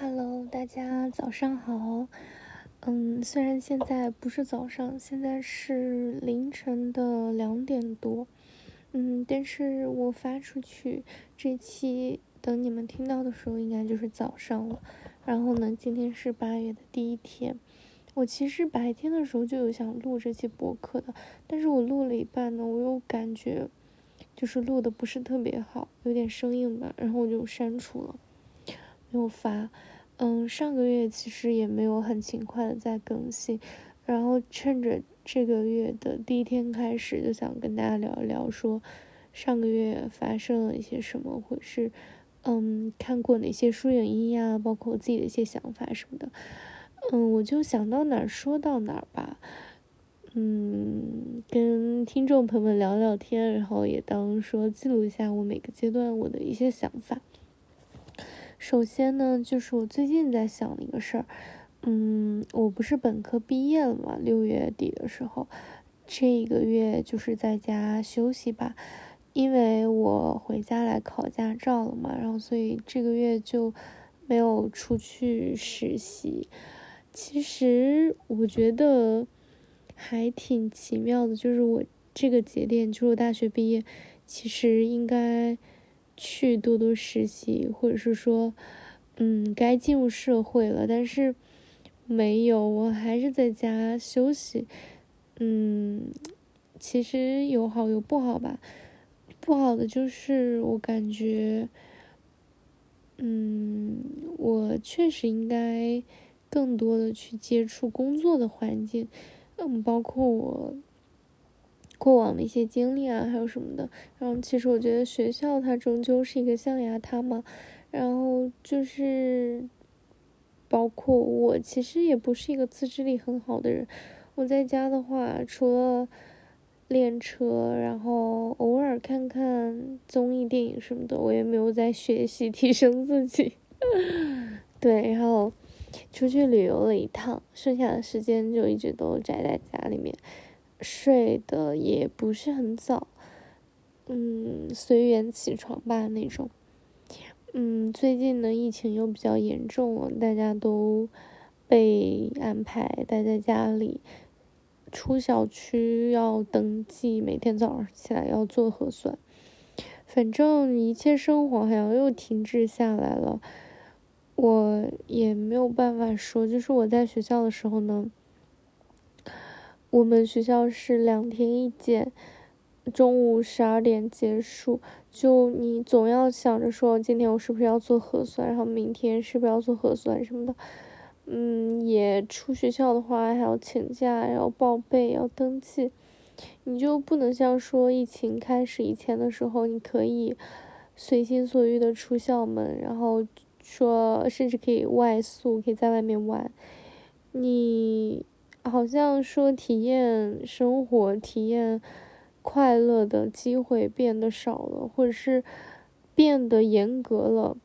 Hello，大家早上好。嗯，虽然现在不是早上，现在是凌晨的两点多。嗯，但是我发出去这期，等你们听到的时候，应该就是早上了。然后呢，今天是八月的第一天。我其实白天的时候就有想录这期博客的，但是我录了一半呢，我又感觉就是录的不是特别好，有点生硬吧，然后我就删除了。没有发，嗯，上个月其实也没有很勤快的在更新，然后趁着这个月的第一天开始，就想跟大家聊一聊，说上个月发生了一些什么，或是嗯看过哪些书影音呀，包括我自己的一些想法什么的，嗯，我就想到哪儿说到哪儿吧，嗯，跟听众朋友们聊聊天，然后也当说记录一下我每个阶段我的一些想法。首先呢，就是我最近在想的一个事儿，嗯，我不是本科毕业了嘛，六月底的时候，这一个月就是在家休息吧，因为我回家来考驾照了嘛，然后所以这个月就没有出去实习。其实我觉得还挺奇妙的，就是我这个节点，就是我大学毕业，其实应该。去多多实习，或者是说，嗯，该进入社会了，但是没有，我还是在家休息。嗯，其实有好有不好吧。不好的就是我感觉，嗯，我确实应该更多的去接触工作的环境，嗯，包括我。过往的一些经历啊，还有什么的，然后其实我觉得学校它终究是一个象牙塔嘛，然后就是包括我其实也不是一个自制力很好的人，我在家的话除了练车，然后偶尔看看综艺、电影什么的，我也没有在学习提升自己。对，然后出去旅游了一趟，剩下的时间就一直都宅在家里面。睡的也不是很早，嗯，随缘起床吧那种。嗯，最近呢疫情又比较严重了，大家都被安排待在家里，出小区要登记，每天早上起来要做核酸，反正一切生活好像又停滞下来了。我也没有办法说，就是我在学校的时候呢。我们学校是两天一检，中午十二点结束。就你总要想着说，今天我是不是要做核酸，然后明天是不是要做核酸什么的。嗯，也出学校的话还要请假，要报备，要登记。你就不能像说疫情开始以前的时候，你可以随心所欲的出校门，然后说甚至可以外宿，可以在外面玩。你。好像说体验生活、体验快乐的机会变得少了，或者是变得严格了。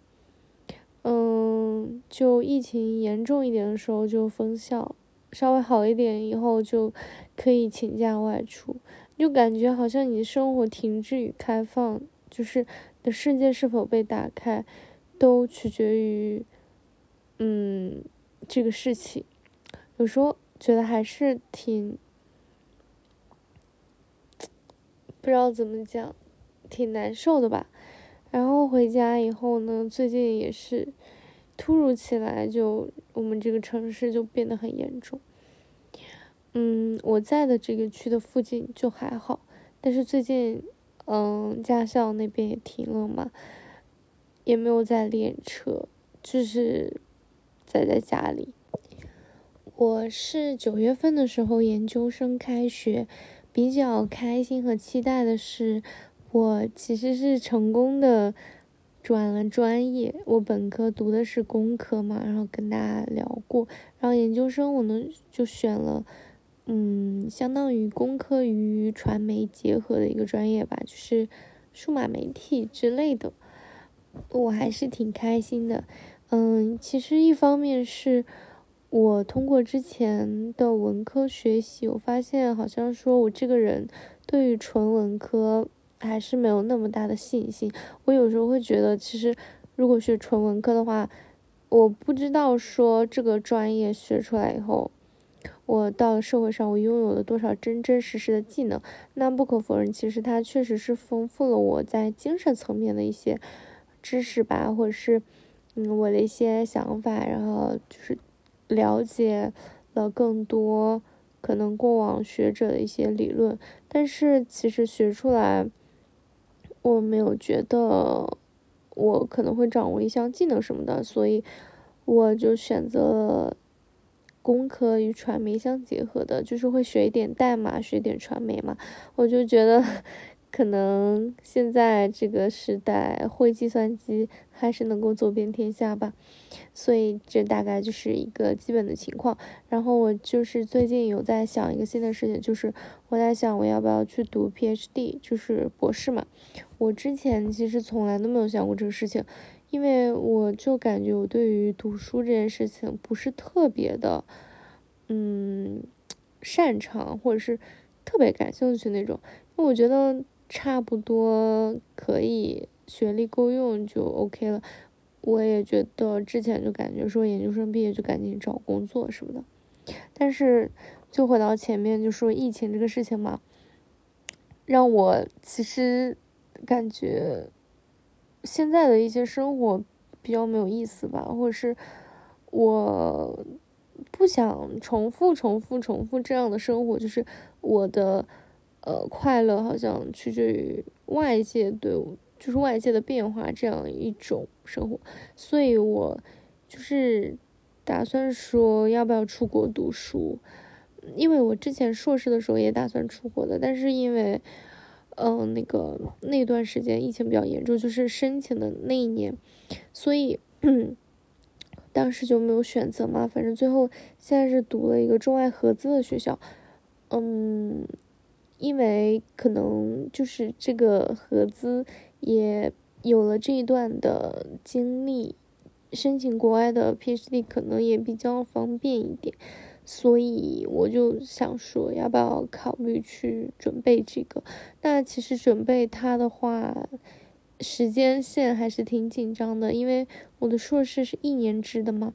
嗯，就疫情严重一点的时候就封校，稍微好一点以后就可以请假外出。就感觉好像你的生活停滞与开放，就是的世界是否被打开，都取决于嗯这个事情。有时候。觉得还是挺不知道怎么讲，挺难受的吧。然后回家以后呢，最近也是突如其来就我们这个城市就变得很严重。嗯，我在的这个区的附近就还好，但是最近嗯驾校那边也停了嘛，也没有在练车，就是宅在家里。我是九月份的时候研究生开学，比较开心和期待的是，我其实是成功的转了专业。我本科读的是工科嘛，然后跟大家聊过，然后研究生我呢就选了，嗯，相当于工科与传媒结合的一个专业吧，就是数码媒体之类的。我还是挺开心的，嗯，其实一方面是。我通过之前的文科学习，我发现好像说我这个人对于纯文科还是没有那么大的信心。我有时候会觉得，其实如果学纯文科的话，我不知道说这个专业学出来以后，我到了社会上，我拥有了多少真真实实的技能。那不可否认，其实它确实是丰富了我在精神层面的一些知识吧，或者是嗯我的一些想法，然后就是了解了更多可能过往学者的一些理论。但是其实学出来，我没有觉得。我可能会掌握一项技能什么的，所以我就选择工科与传媒相结合的，就是会学一点代码，学点传媒嘛。我就觉得。可能现在这个时代会计算机还是能够走遍天下吧，所以这大概就是一个基本的情况。然后我就是最近有在想一个新的事情，就是我在想我要不要去读 PhD，就是博士嘛。我之前其实从来都没有想过这个事情，因为我就感觉我对于读书这件事情不是特别的，嗯，擅长或者是特别感兴趣那种，因为我觉得。差不多可以，学历够用就 OK 了。我也觉得之前就感觉说研究生毕业就赶紧找工作什么的，但是就回到前面就说疫情这个事情嘛，让我其实感觉现在的一些生活比较没有意思吧，或者是我不想重复、重复、重复这样的生活，就是我的。呃，快乐好像取决于外界对我，就是外界的变化这样一种生活，所以我就是打算说要不要出国读书，因为我之前硕士的时候也打算出国的，但是因为，嗯，那个那段时间疫情比较严重，就是申请的那一年，所以当时就没有选择嘛，反正最后现在是读了一个中外合资的学校，嗯。因为可能就是这个合资也有了这一段的经历，申请国外的 PhD 可能也比较方便一点，所以我就想说，要不要考虑去准备这个？那其实准备它的话，时间线还是挺紧张的，因为我的硕士是一年制的嘛，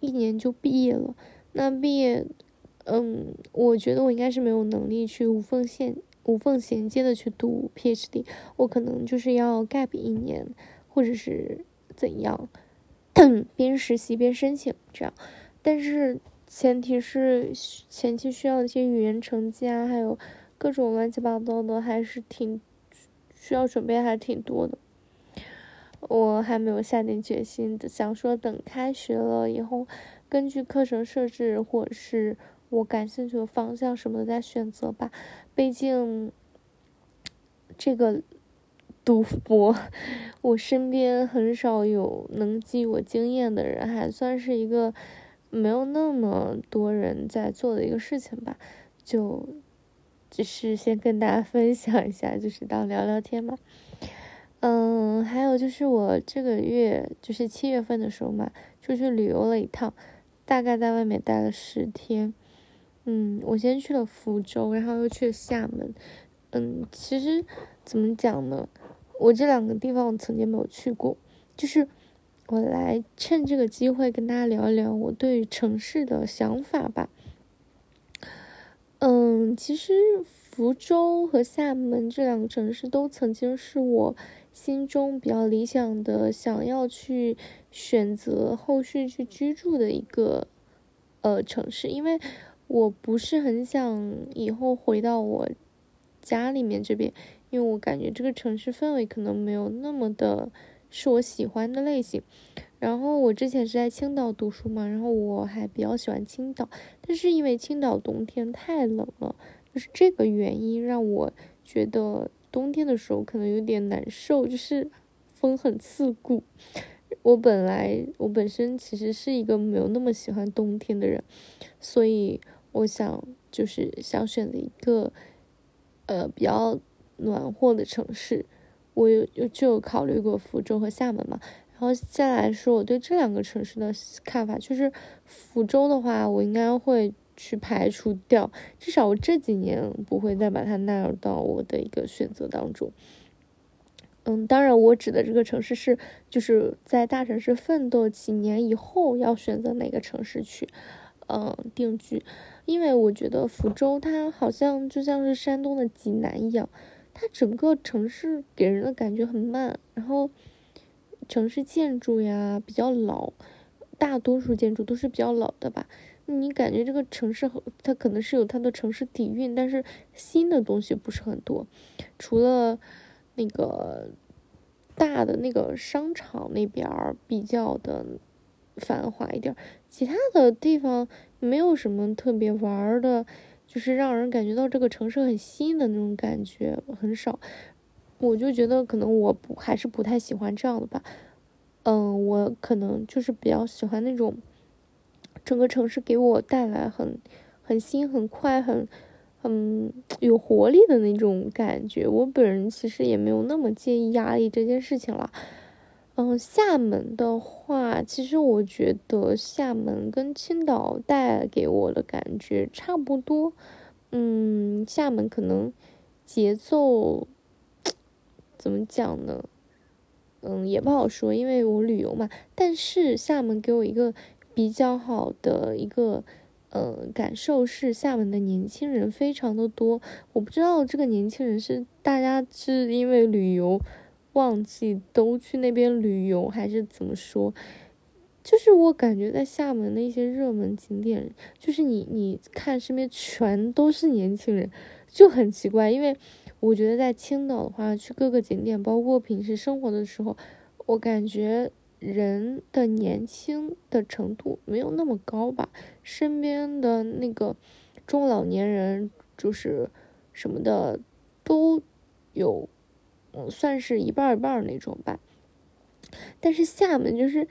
一年就毕业了，那毕业。嗯，我觉得我应该是没有能力去无缝衔无缝衔接的去读 PhD，我可能就是要 gap 一年，或者是怎样，边实习边申请这样。但是前提是前期需要一些语言成绩啊，还有各种乱七八糟的，还是挺需要准备，还是挺多的。我还没有下定决心，想说等开学了以后，根据课程设置或者是。我感兴趣的方向什么的再选择吧，毕竟这个读博，我身边很少有能给我经验的人，还算是一个没有那么多人在做的一个事情吧。就只是先跟大家分享一下，就是当聊聊天嘛。嗯，还有就是我这个月就是七月份的时候嘛，出去旅游了一趟，大概在外面待了十天。嗯，我先去了福州，然后又去了厦门。嗯，其实怎么讲呢？我这两个地方我曾经没有去过，就是我来趁这个机会跟大家聊一聊我对于城市的想法吧。嗯，其实福州和厦门这两个城市都曾经是我心中比较理想的，想要去选择后续去居住的一个呃城市，因为。我不是很想以后回到我家里面这边，因为我感觉这个城市氛围可能没有那么的是我喜欢的类型。然后我之前是在青岛读书嘛，然后我还比较喜欢青岛，但是因为青岛冬天太冷了，就是这个原因让我觉得冬天的时候可能有点难受，就是风很刺骨。我本来我本身其实是一个没有那么喜欢冬天的人，所以。我想就是想选择一个，呃，比较暖和的城市。我有就考虑过福州和厦门嘛。然后接下来说我对这两个城市的看法，就是福州的话，我应该会去排除掉，至少我这几年不会再把它纳入到我的一个选择当中。嗯，当然，我指的这个城市是就是在大城市奋斗几年以后要选择哪个城市去，嗯，定居。因为我觉得福州它好像就像是山东的济南一样，它整个城市给人的感觉很慢，然后城市建筑呀比较老，大多数建筑都是比较老的吧。你感觉这个城市它可能是有它的城市底蕴，但是新的东西不是很多，除了。那个大的那个商场那边儿比较的繁华一点，其他的地方没有什么特别玩的，就是让人感觉到这个城市很新的那种感觉很少。我就觉得可能我不还是不太喜欢这样的吧。嗯，我可能就是比较喜欢那种整个城市给我带来很很新、很快、很。很，有活力的那种感觉。我本人其实也没有那么介意压力这件事情了。嗯，厦门的话，其实我觉得厦门跟青岛带给我的感觉差不多。嗯，厦门可能节奏怎么讲呢？嗯，也不好说，因为我旅游嘛。但是厦门给我一个比较好的一个。呃，感受是厦门的年轻人非常的多，我不知道这个年轻人是大家是因为旅游旺季都去那边旅游，还是怎么说？就是我感觉在厦门的一些热门景点，就是你你看身边全都是年轻人，就很奇怪。因为我觉得在青岛的话，去各个景点，包括平时生活的时候，我感觉。人的年轻的程度没有那么高吧，身边的那个中老年人就是什么的都有，嗯，算是一半一半那种吧。但是厦门就是。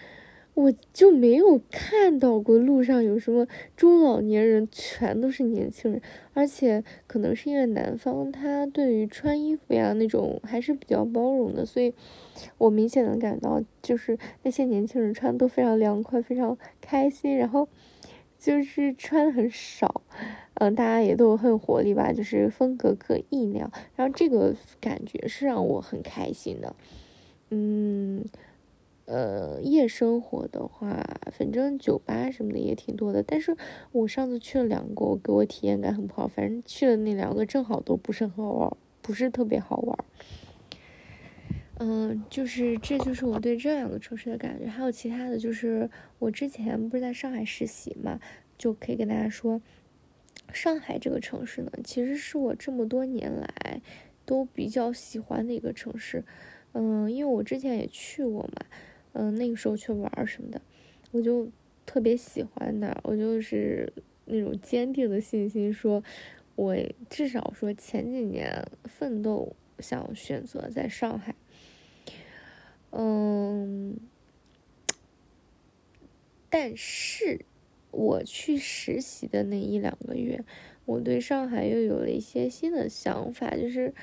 我就没有看到过路上有什么中老年人，全都是年轻人，而且可能是因为南方他对于穿衣服呀那种还是比较包容的，所以我明显能感到就是那些年轻人穿都非常凉快，非常开心，然后就是穿的很少，嗯，大家也都很活力吧，就是风格各异那样，然后这个感觉是让我很开心的，嗯。呃，夜生活的话，反正酒吧什么的也挺多的。但是我上次去了两个，我给我体验感很不好。反正去了那两个，正好都不是很好玩，不是特别好玩。嗯，就是这就是我对这两个城市的感觉。还有其他的就是我之前不是在上海实习嘛，就可以跟大家说，上海这个城市呢，其实是我这么多年来都比较喜欢的一个城市。嗯，因为我之前也去过嘛。嗯，那个时候去玩什么的，我就特别喜欢的，我就是那种坚定的信心，说我至少说前几年奋斗想选择在上海。嗯，但是我去实习的那一两个月，我对上海又有了一些新的想法，就是。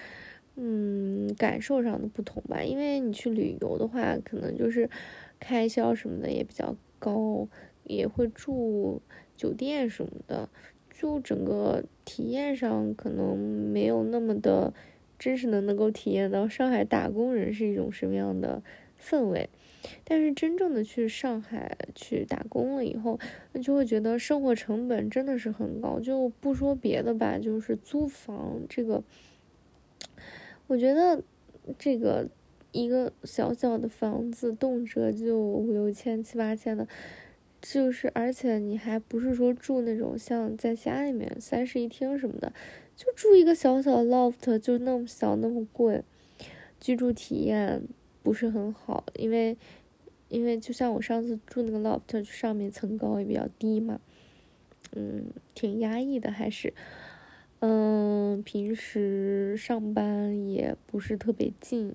嗯，感受上的不同吧，因为你去旅游的话，可能就是开销什么的也比较高，也会住酒店什么的，就整个体验上可能没有那么的真实的能够体验到上海打工人是一种什么样的氛围。但是真正的去上海去打工了以后，那就会觉得生活成本真的是很高，就不说别的吧，就是租房这个。我觉得这个一个小小的房子，动辄就五六千、七八千的，就是而且你还不是说住那种像在家里面三室一厅什么的，就住一个小小的 loft，就那么小那么贵，居住体验不是很好，因为因为就像我上次住那个 loft，上面层高也比较低嘛，嗯，挺压抑的还是。嗯，平时上班也不是特别近，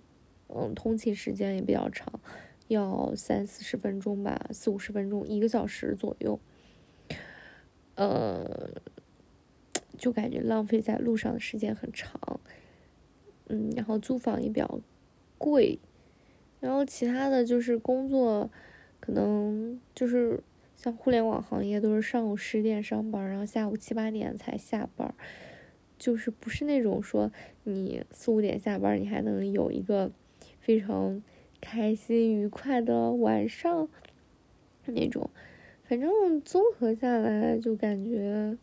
嗯，通勤时间也比较长，要三四十分钟吧，四五十分钟，一个小时左右，呃，就感觉浪费在路上的时间很长，嗯，然后租房也比较贵，然后其他的就是工作，可能就是像互联网行业都是上午十点上班，然后下午七八点才下班。就是不是那种说你四五点下班，你还能有一个非常开心愉快的晚上那种。反正综合下来就感觉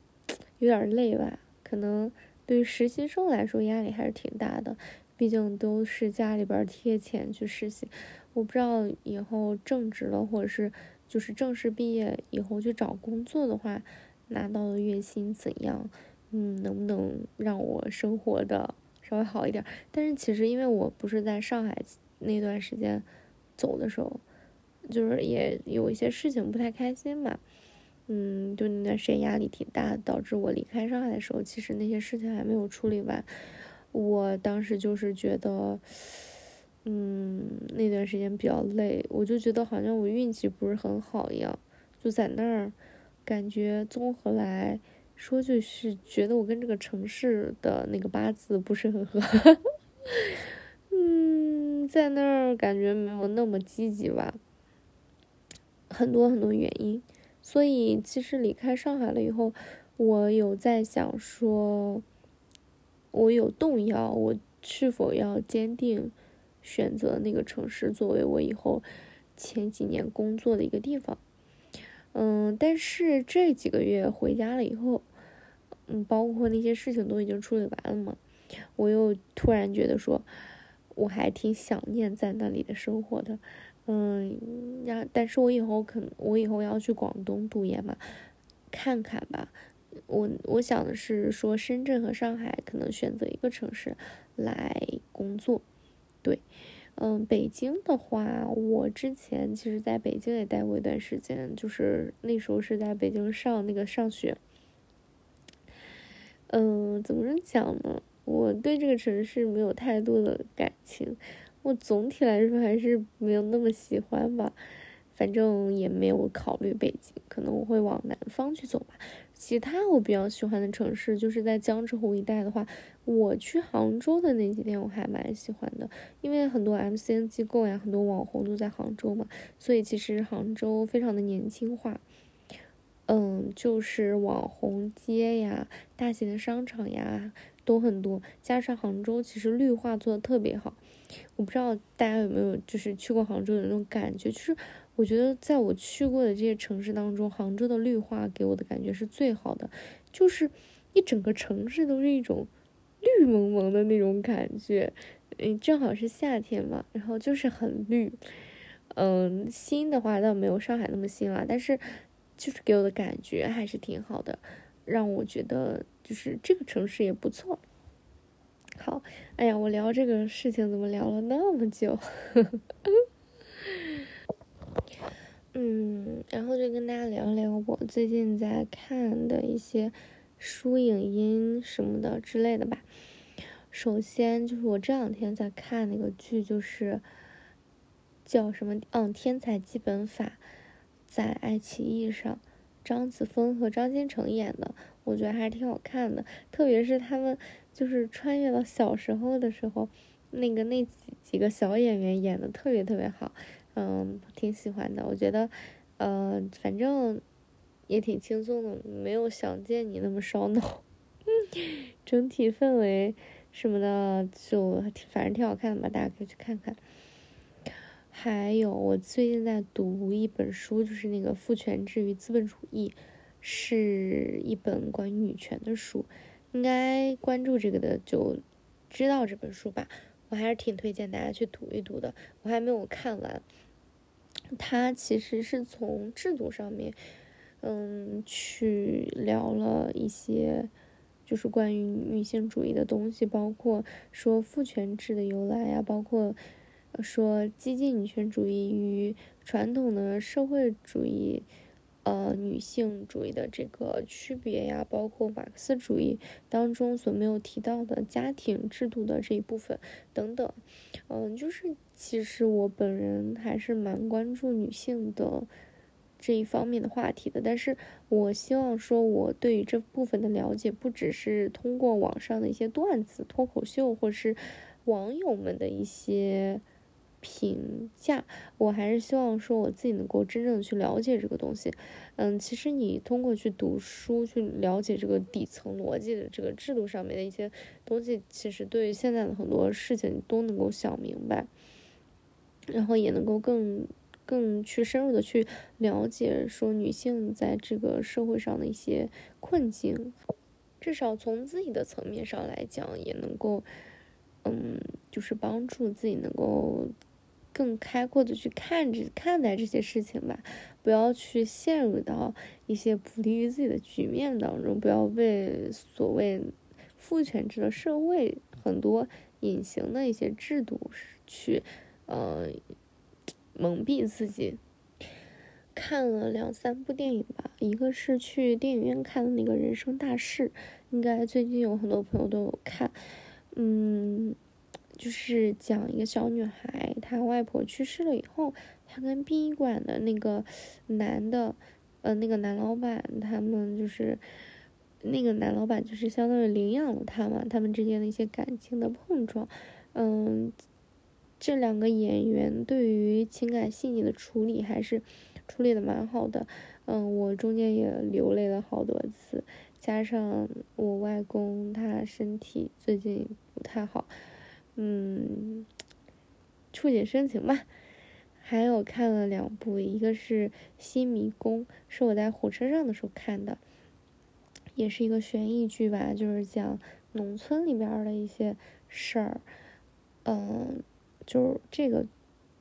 有点累吧，可能对于实习生来说压力还是挺大的，毕竟都是家里边贴钱去实习。我不知道以后正职了，或者是就是正式毕业以后去找工作的话，拿到的月薪怎样？嗯，能不能让我生活的稍微好一点？但是其实因为我不是在上海那段时间走的时候，就是也有一些事情不太开心嘛，嗯，就那段时间压力挺大，导致我离开上海的时候，其实那些事情还没有处理完。我当时就是觉得，嗯，那段时间比较累，我就觉得好像我运气不是很好一样，就在那儿，感觉综合来。说就是觉得我跟这个城市的那个八字不是很合，嗯，在那儿感觉没有那么积极吧，很多很多原因，所以其实离开上海了以后，我有在想说，我有动摇，我是否要坚定选择那个城市作为我以后前几年工作的一个地方。嗯，但是这几个月回家了以后，嗯，包括那些事情都已经处理完了嘛，我又突然觉得说，我还挺想念在那里的生活的，嗯，然但是我以后可能我以后要去广东读研嘛，看看吧，我我想的是说深圳和上海可能选择一个城市来工作，对。嗯，北京的话，我之前其实在北京也待过一段时间，就是那时候是在北京上那个上学。嗯，怎么讲呢？我对这个城市没有太多的感情，我总体来说还是没有那么喜欢吧。反正也没有考虑北京，可能我会往南方去走吧。其他我比较喜欢的城市，就是在江浙沪一带的话，我去杭州的那几天我还蛮喜欢的，因为很多 MCN 机构呀，很多网红都在杭州嘛，所以其实杭州非常的年轻化。嗯，就是网红街呀，大型的商场呀都很多，加上杭州其实绿化做的特别好。我不知道大家有没有就是去过杭州的那种感觉，就是。我觉得在我去过的这些城市当中，杭州的绿化给我的感觉是最好的，就是一整个城市都是一种绿蒙蒙的那种感觉。嗯，正好是夏天嘛，然后就是很绿。嗯，新的话倒没有上海那么新了，但是就是给我的感觉还是挺好的，让我觉得就是这个城市也不错。好，哎呀，我聊这个事情怎么聊了那么久？嗯，然后就跟大家聊聊我最近在看的一些书、影音什么的之类的吧。首先就是我这两天在看那个剧，就是叫什么？嗯，《天才基本法》在爱奇艺上，张子枫和张新成演的，我觉得还是挺好看的。特别是他们就是穿越到小时候的时候，那个那几几个小演员演的特别特别好。嗯，挺喜欢的。我觉得，呃，反正也挺轻松的，没有想见你那么烧脑。整体氛围什么的，就反正挺好看的吧，大家可以去看看。还有，我最近在读一本书，就是那个《父权制与资本主义》，是一本关于女权的书。应该关注这个的就知道这本书吧。我还是挺推荐大家去读一读的。我还没有看完。它其实是从制度上面，嗯，去聊了一些，就是关于女性主义的东西，包括说父权制的由来呀，包括说激进女权主义与传统的社会主义。呃，女性主义的这个区别呀，包括马克思主义当中所没有提到的家庭制度的这一部分等等，嗯，就是其实我本人还是蛮关注女性的这一方面的话题的，但是我希望说，我对于这部分的了解不只是通过网上的一些段子、脱口秀，或是网友们的一些。评价，我还是希望说我自己能够真正的去了解这个东西。嗯，其实你通过去读书去了解这个底层逻辑的这个制度上面的一些东西，其实对于现在的很多事情都能够想明白。然后也能够更更去深入的去了解说女性在这个社会上的一些困境，至少从自己的层面上来讲，也能够嗯，就是帮助自己能够。更开阔的去看这看待这些事情吧，不要去陷入到一些不利于自己的局面当中，不要被所谓父权制的社会很多隐形的一些制度去呃蒙蔽自己。看了两三部电影吧，一个是去电影院看的那个人生大事，应该最近有很多朋友都有看，嗯。就是讲一个小女孩，她外婆去世了以后，她跟殡仪馆的那个男的，呃，那个男老板，他们就是那个男老板，就是相当于领养了她嘛，他们之间的一些感情的碰撞，嗯，这两个演员对于情感细腻的处理还是处理的蛮好的，嗯，我中间也流泪了好多次，加上我外公他身体最近不太好。嗯，触景生情吧。还有看了两部，一个是《新迷宫》，是我在火车上的时候看的，也是一个悬疑剧吧，就是讲农村里边的一些事儿。嗯，就是这个，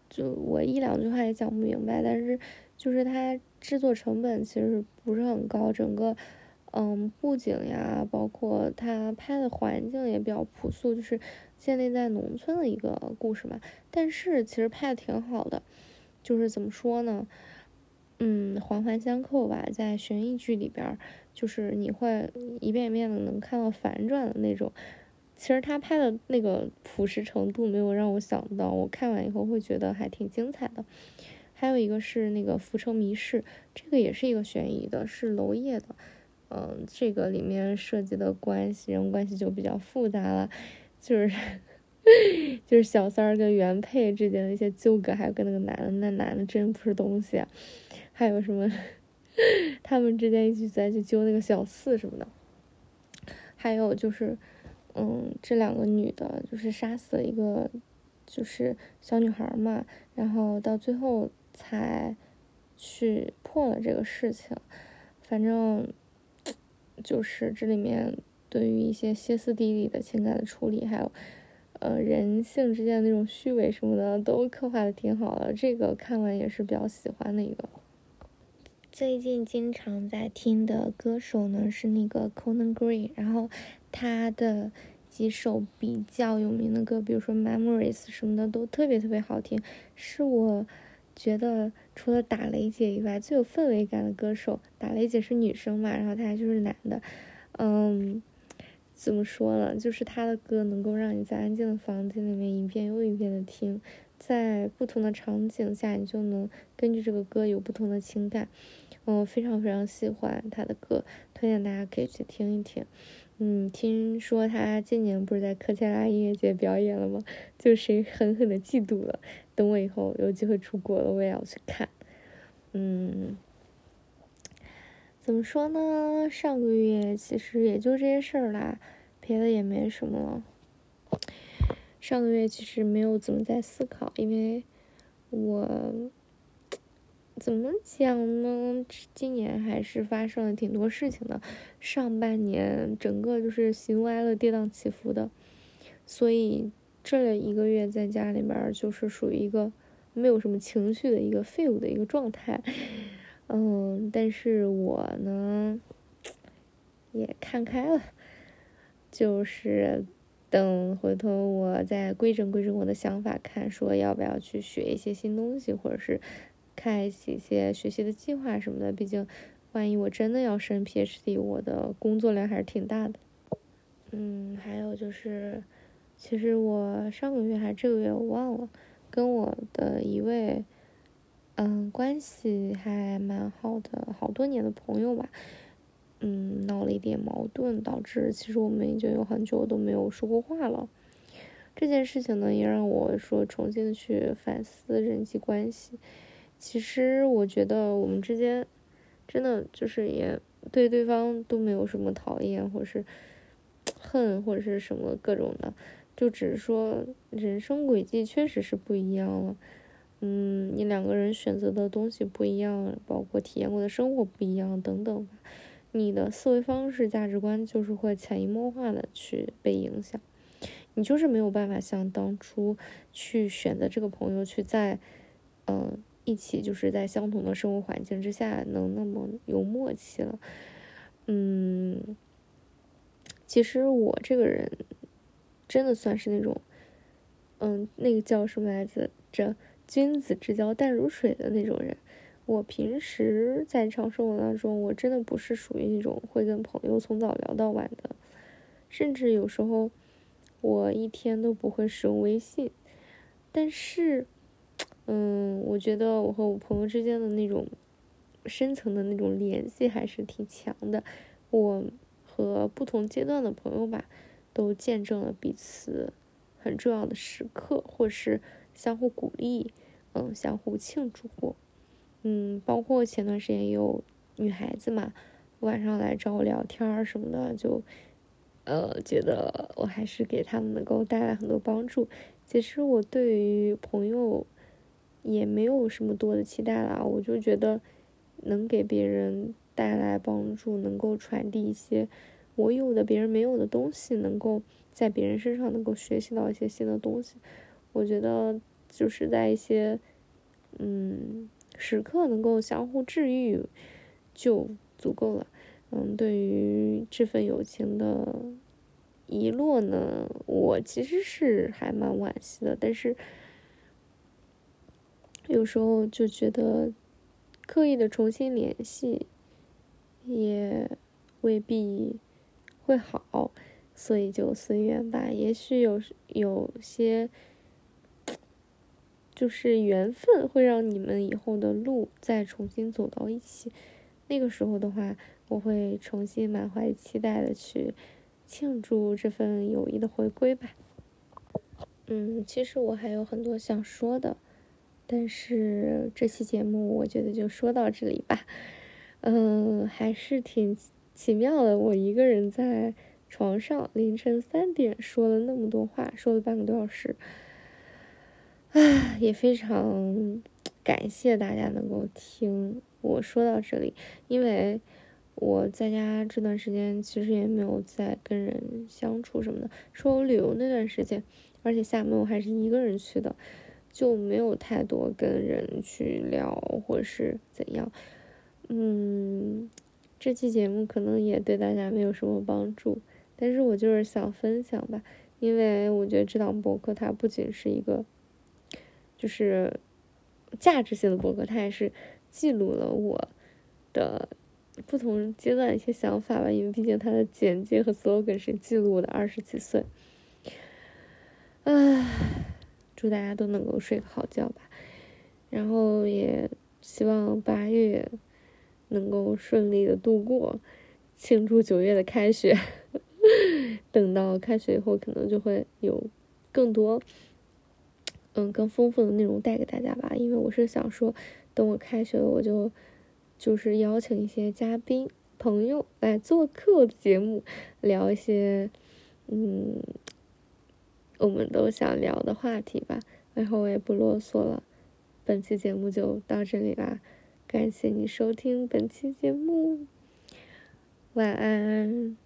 就我一两句话也讲不明白，但是就是它制作成本其实不是很高，整个。嗯，布景呀，包括他拍的环境也比较朴素，就是建立在农村的一个故事嘛。但是其实拍的挺好的，就是怎么说呢？嗯，环环相扣吧。在悬疑剧里边，就是你会一遍一遍的能看到反转的那种。其实他拍的那个朴实程度没有让我想到，我看完以后会觉得还挺精彩的。还有一个是那个《浮城谜事》，这个也是一个悬疑的，是娄烨的。嗯，这个里面涉及的关系，人物关系就比较复杂了，就是 就是小三儿跟原配之间的一些纠葛，还有跟那个男的，那男的真不是东西，还有什么 他们之间一起再去揪那个小四什么的，还有就是，嗯，这两个女的，就是杀死了一个就是小女孩嘛，然后到最后才去破了这个事情，反正。就是这里面对于一些歇斯底里的情感的处理，还有呃人性之间的那种虚伪什么的，都刻画的挺好的。这个看完也是比较喜欢的一个。最近经常在听的歌手呢是那个 Conan Gray，然后他的几首比较有名的歌，比如说 Memories 什么的，都特别特别好听，是我。觉得除了打雷姐以外，最有氛围感的歌手，打雷姐是女生嘛，然后他还就是男的，嗯，怎么说呢？就是他的歌能够让你在安静的房间里面一遍又一遍的听，在不同的场景下，你就能根据这个歌有不同的情感。我非常非常喜欢他的歌，推荐大家可以去听一听。嗯，听说他今年不是在科切拉音乐节表演了吗？就谁狠狠的嫉妒了。等我以后有机会出国了，我也要去看。嗯，怎么说呢？上个月其实也就这些事儿啦，别的也没什么了。上个月其实没有怎么在思考，因为我。怎么讲呢？今年还是发生了挺多事情的，上半年整个就是喜怒哀乐跌宕起伏的，所以这一个月在家里边就是属于一个没有什么情绪的一个废物的一个状态。嗯，但是我呢也看开了，就是等回头我再规整规整我的想法，看说要不要去学一些新东西，或者是。开启一些学习的计划什么的，毕竟，万一我真的要升 PhD，我的工作量还是挺大的。嗯，还有就是，其实我上个月还是这个月我忘了，跟我的一位，嗯，关系还蛮好的，好多年的朋友吧，嗯，闹了一点矛盾，导致其实我们已经有很久都没有说过话了。这件事情呢，也让我说重新的去反思人际关系。其实我觉得我们之间，真的就是也对对方都没有什么讨厌，或者是 恨，或者是什么各种的，就只是说人生轨迹确实是不一样了。嗯，你两个人选择的东西不一样，包括体验过的生活不一样等等，你的思维方式、价值观就是会潜移默化的去被影响。你就是没有办法像当初去选择这个朋友，去在嗯一起，就是在相同的生活环境之下能那么有默契了。嗯，其实我这个人真的算是那种，嗯，那个叫什么来着？这。君子之交淡如水的那种人，我平时在日常生活当中，我真的不是属于那种会跟朋友从早聊到晚的，甚至有时候我一天都不会使用微信。但是，嗯，我觉得我和我朋友之间的那种深层的那种联系还是挺强的。我和不同阶段的朋友吧，都见证了彼此很重要的时刻，或是。相互鼓励，嗯，相互庆祝过，嗯，包括前段时间也有女孩子嘛，晚上来找我聊天儿什么的，就，呃，觉得我还是给他们能够带来很多帮助。其实我对于朋友也没有什么多的期待啦，我就觉得能给别人带来帮助，能够传递一些我有的别人没有的东西，能够在别人身上能够学习到一些新的东西。我觉得就是在一些嗯时刻能够相互治愈就足够了。嗯，对于这份友情的遗落呢，我其实是还蛮惋惜的。但是有时候就觉得刻意的重新联系也未必会好，所以就随缘吧。也许有有些。就是缘分会让你们以后的路再重新走到一起，那个时候的话，我会重新满怀期待的去庆祝这份友谊的回归吧。嗯，其实我还有很多想说的，但是这期节目我觉得就说到这里吧。嗯，还是挺奇妙的，我一个人在床上凌晨三点说了那么多话，说了半个多小时。唉，也非常感谢大家能够听我说到这里，因为我在家这段时间其实也没有在跟人相处什么的。说我旅游那段时间，而且厦门我还是一个人去的，就没有太多跟人去聊或是怎样。嗯，这期节目可能也对大家没有什么帮助，但是我就是想分享吧，因为我觉得这档博客它不仅是一个。就是价值性的博客，它也是记录了我的不同阶段一些想法吧。因为毕竟它的简介和 slogan 是记录我的二十几岁。唉，祝大家都能够睡个好觉吧。然后也希望八月能够顺利的度过，庆祝九月的开学。等到开学以后，可能就会有更多。嗯，更丰富的内容带给大家吧，因为我是想说，等我开学了，我就就是邀请一些嘉宾朋友来做客节目，聊一些嗯我们都想聊的话题吧。然后我也不啰嗦了，本期节目就到这里啦，感谢你收听本期节目，晚安。